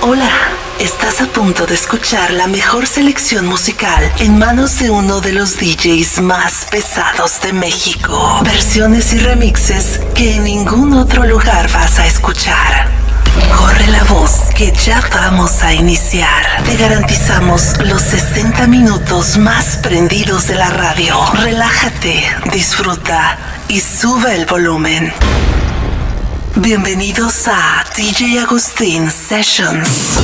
Hola, estás a punto de escuchar la mejor selección musical en manos de uno de los DJs más pesados de México. Versiones y remixes que en ningún otro lugar vas a escuchar. Corre la voz que ya vamos a iniciar. Te garantizamos los 60 minutos más prendidos de la radio. Relájate, disfruta y sube el volumen. Bienvenidos a DJ Agustín Sessions.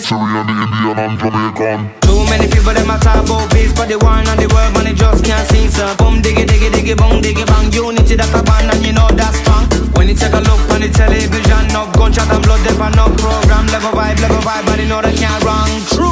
Syrian, the Indian and Jamaican. Too many people them my talk about peace But the war and the world money just can't see So boom diggy diggy diggy boom diggy bang. Unity that's a band and you know that's strong When you take a look on the television No gunshot and blood there no program. Level vibe, level vibe But you know that can't wrong True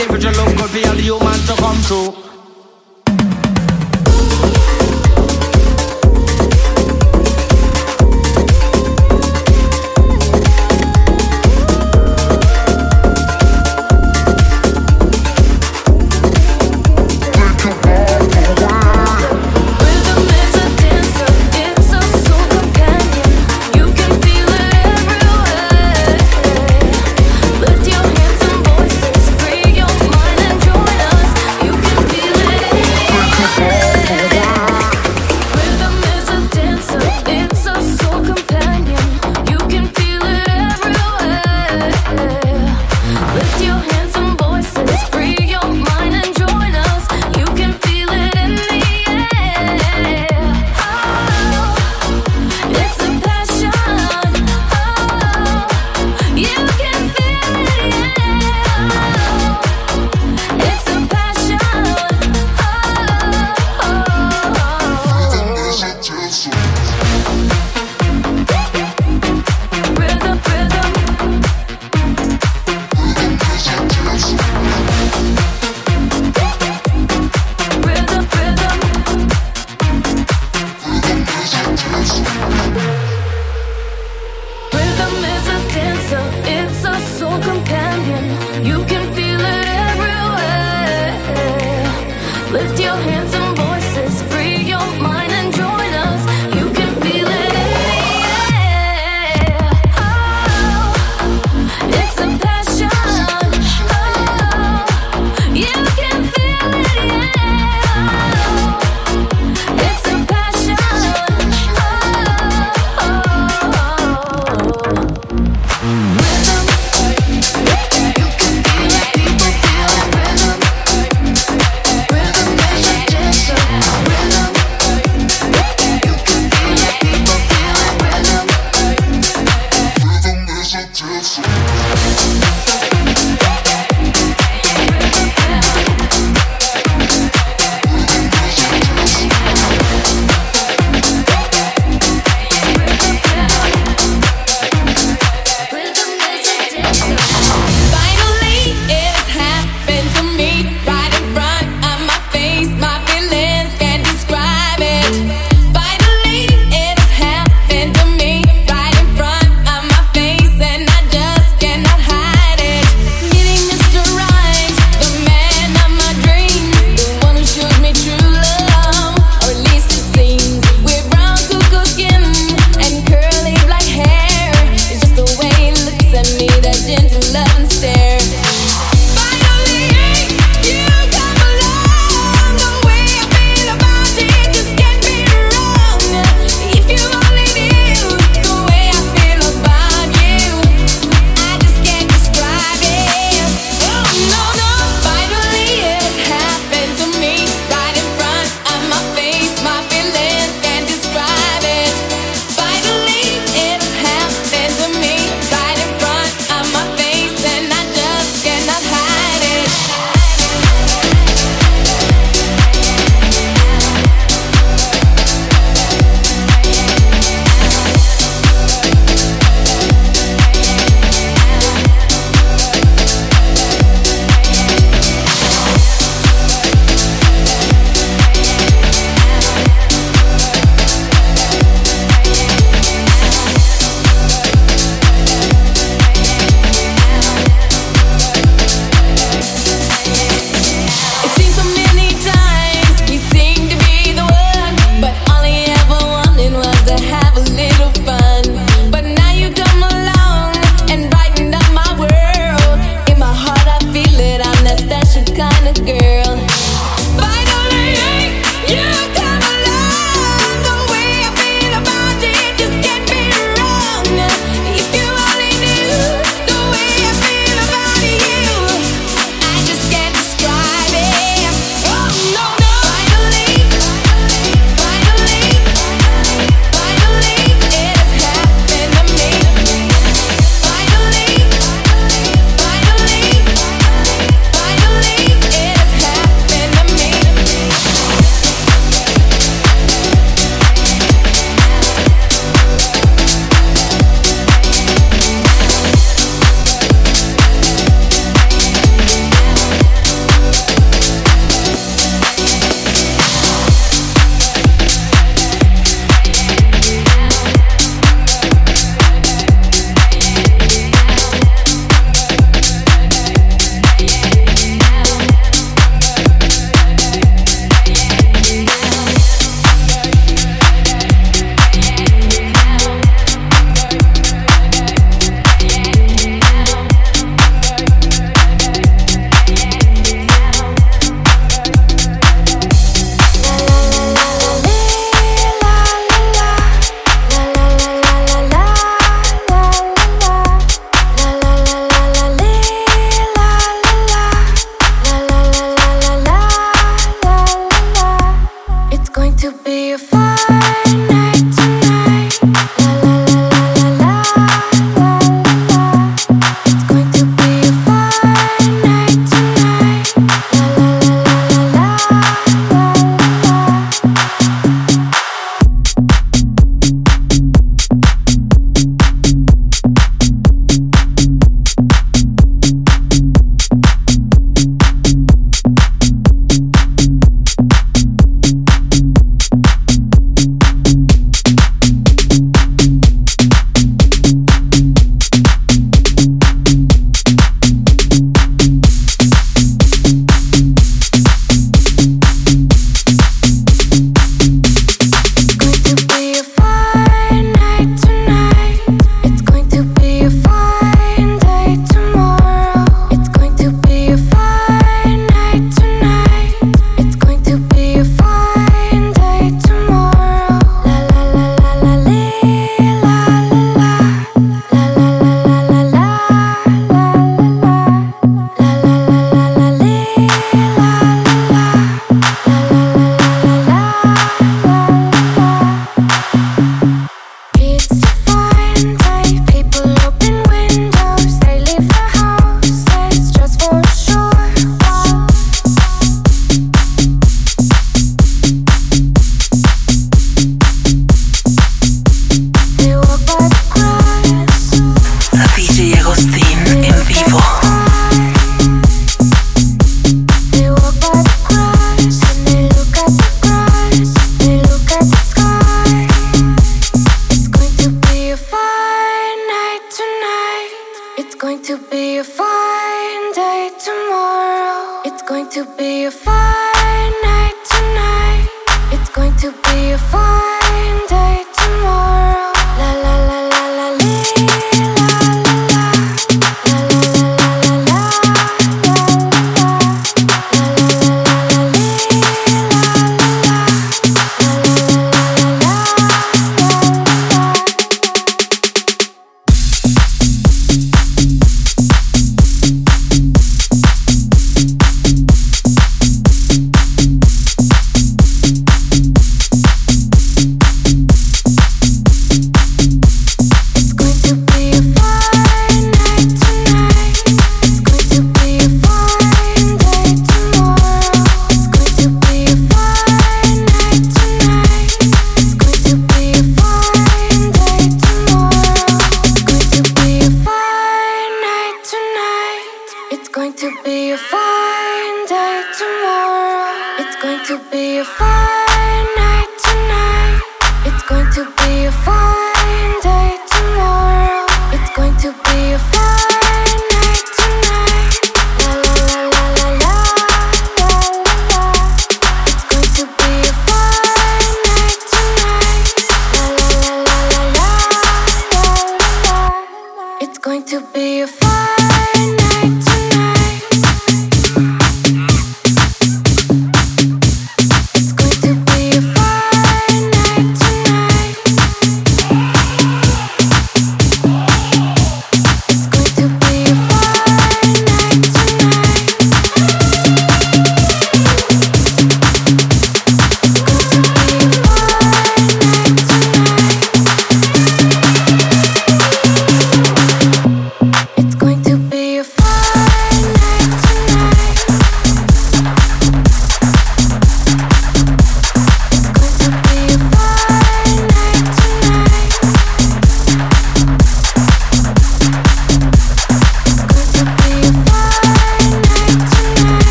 Individual love could be all the human to come true.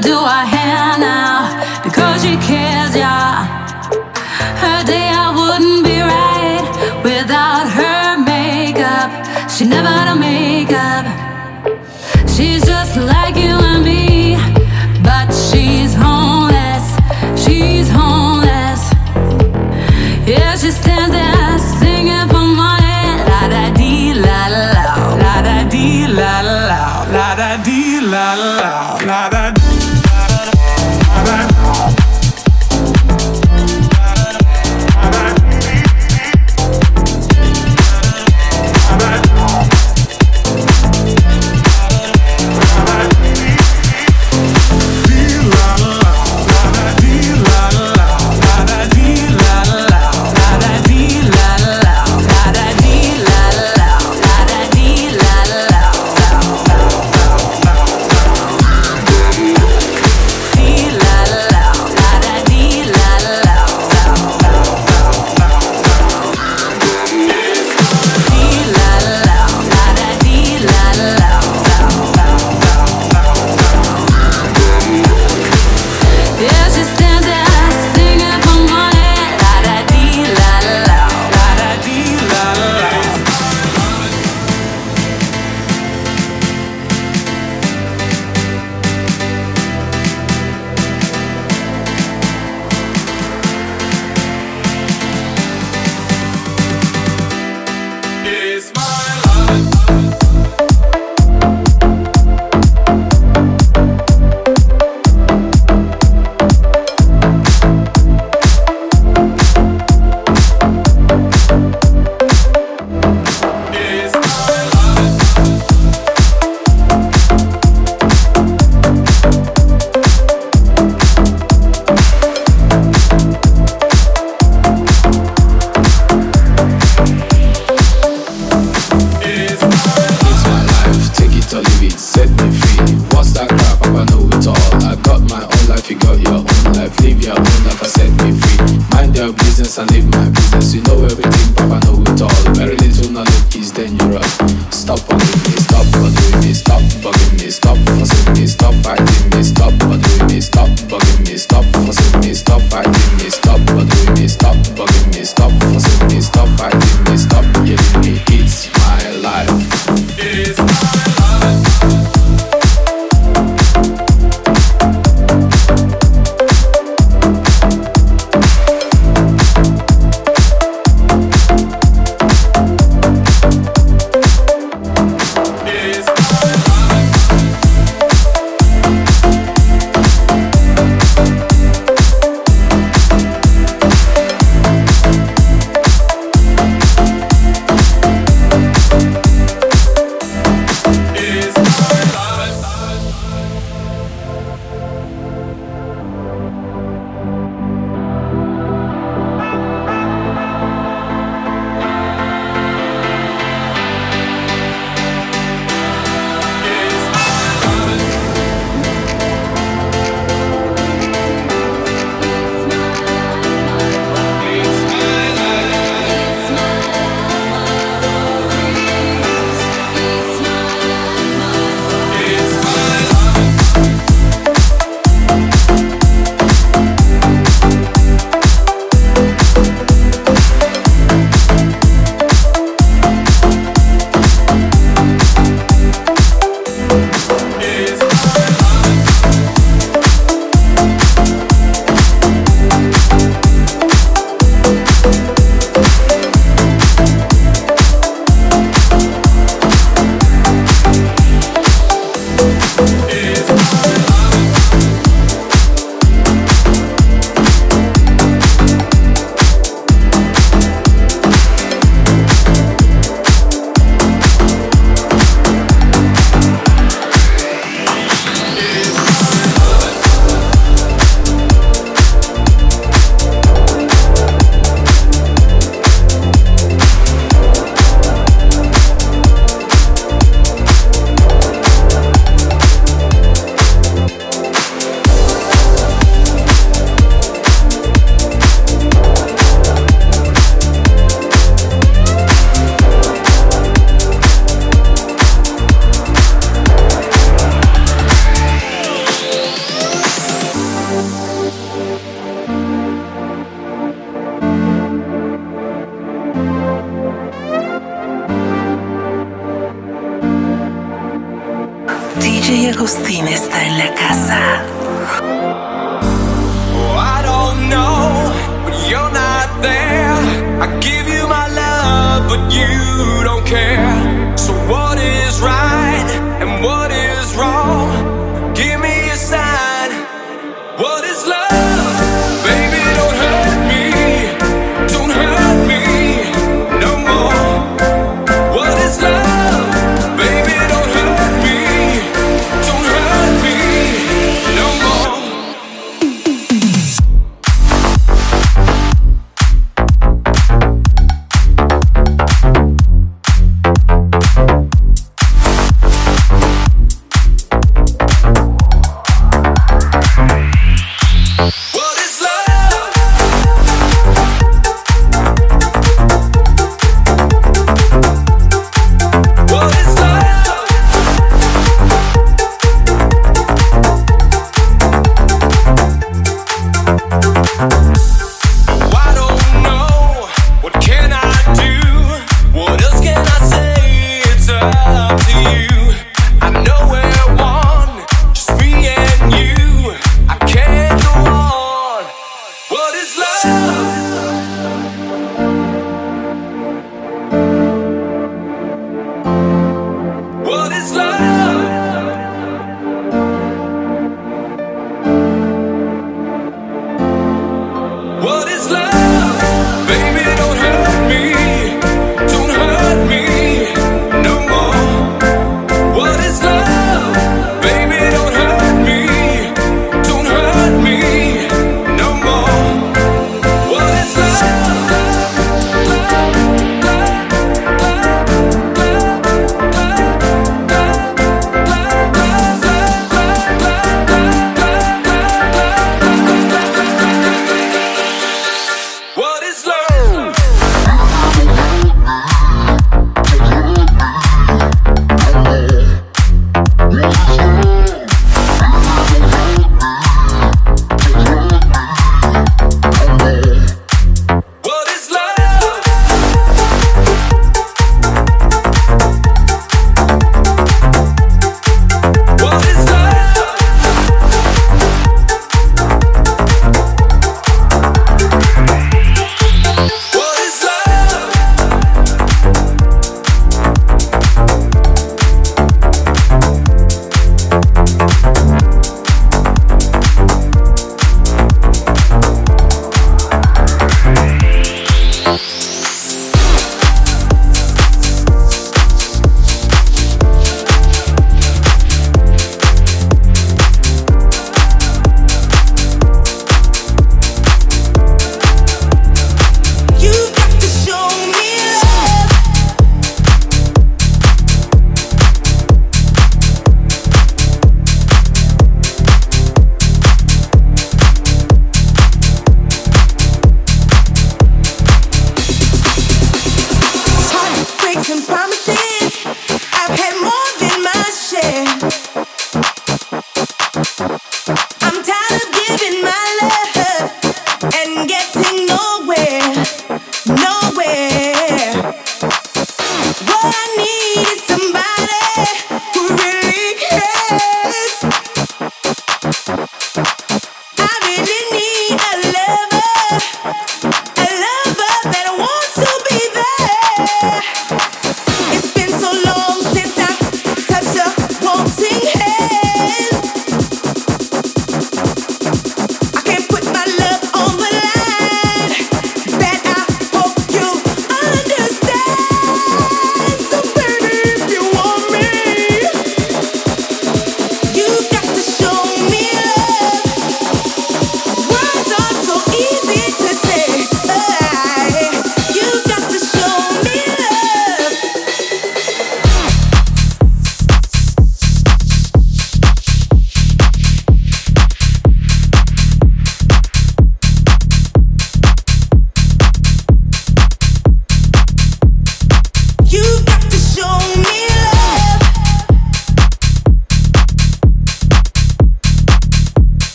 La la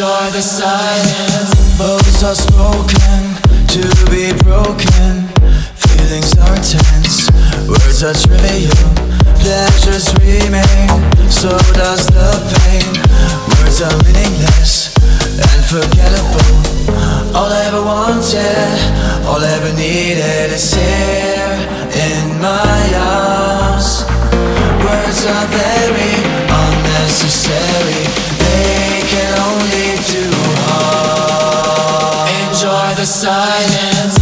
Enjoy the silence. Bones are spoken to be broken. Feelings are intense. Words are trivial. Pleasures remain. So does the pain. Words are meaningless and forgettable. All I ever wanted, all I ever needed is here in my arms. Words are very unnecessary. the silence.